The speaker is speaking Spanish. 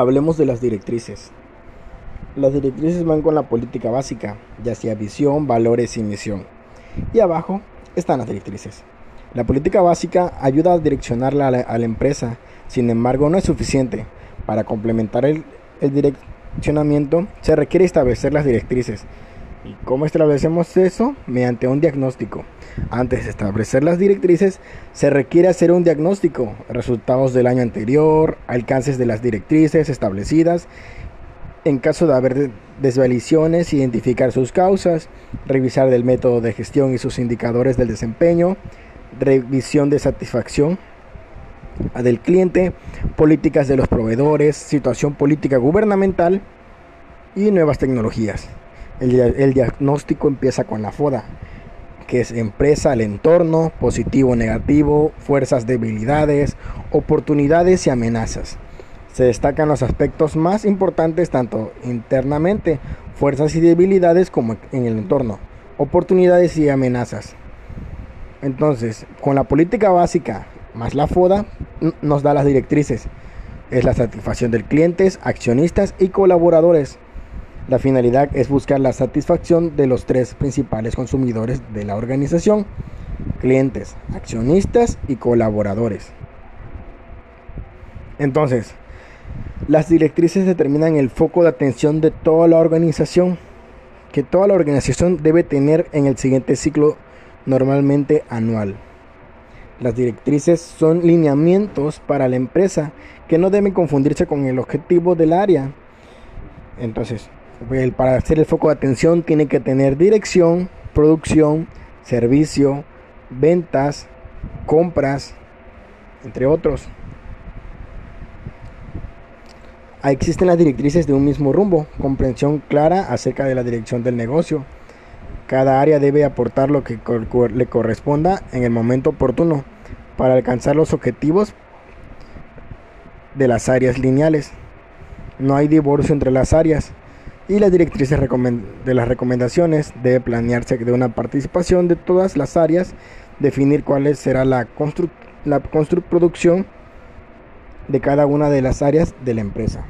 Hablemos de las directrices. Las directrices van con la política básica, ya sea visión, valores y misión. Y abajo están las directrices. La política básica ayuda a direccionarla a la, empresa, sin embargo no es suficiente. Para complementar el, el direccionamiento se requiere establecer las directrices. ¿Y cómo establecemos eso? Mediante un diagnóstico. Antes de establecer las directrices, se requiere hacer un diagnóstico, resultados del año anterior, alcances de las directrices establecidas. En caso de haber desvaliciones, identificar sus causas, revisar el método de gestión y sus indicadores del desempeño, revisión de satisfacción del cliente, políticas de los proveedores, situación política gubernamental y nuevas tecnologías. El, diagnóstico empieza con la FODA, que es empresa, el entorno, positivo, negativo, fuerzas, debilidades, oportunidades y amenazas. Se destacan los aspectos más importantes tanto internamente, fuerzas y debilidades, como en el entorno, oportunidades y amenazas. Entonces, con la política básica más la FODA, nos da las directrices. Es la satisfacción del clientes, accionistas y colaboradores la finalidad es buscar la satisfacción de los tres principales consumidores de la organización, clientes, accionistas y colaboradores. Entonces, las directrices determinan el foco de atención de toda la organización, que toda la organización debe tener en el siguiente ciclo normalmente anual. Las directrices son lineamientos para la empresa que no deben confundirse con el objetivo del área. Entonces, para hacer el foco de atención tiene que tener dirección, producción, servicio, ventas, compras, entre otros. Existen las directrices de un mismo rumbo, comprensión clara acerca de la dirección del negocio. Cada área debe aportar lo que le corresponda en el momento oportuno para alcanzar los objetivos de las áreas lineales. No hay divorcio entre las áreas y las directrices de las recomendaciones debe planearse de una participación de todas las áreas, definir cuál será la, la producción de cada una de las áreas de la empresa.